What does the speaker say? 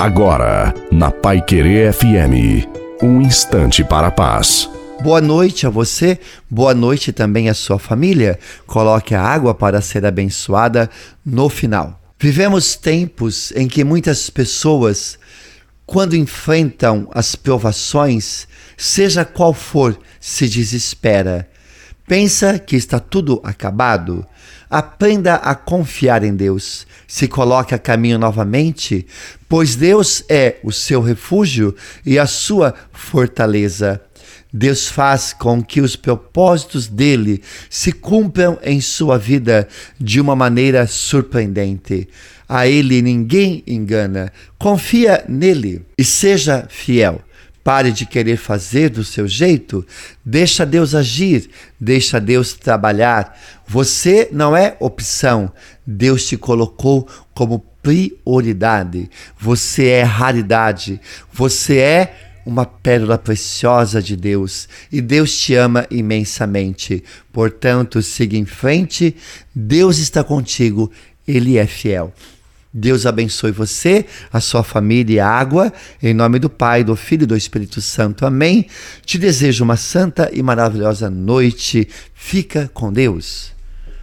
Agora, na Pai Querer FM, um instante para a paz. Boa noite a você, boa noite também à sua família. Coloque a água para ser abençoada no final. Vivemos tempos em que muitas pessoas, quando enfrentam as provações, seja qual for, se desespera. Pensa que está tudo acabado? Aprenda a confiar em Deus. Se coloque a caminho novamente, pois Deus é o seu refúgio e a sua fortaleza. Deus faz com que os propósitos dele se cumpram em sua vida de uma maneira surpreendente. A ele ninguém engana. Confia nele e seja fiel. Pare de querer fazer do seu jeito. Deixa Deus agir, deixa Deus trabalhar. Você não é opção. Deus te colocou como prioridade. Você é raridade. Você é uma pérola preciosa de Deus e Deus te ama imensamente. Portanto, siga em frente, Deus está contigo, Ele é fiel. Deus abençoe você, a sua família e a água, em nome do Pai, do Filho e do Espírito Santo. Amém. Te desejo uma santa e maravilhosa noite. Fica com Deus.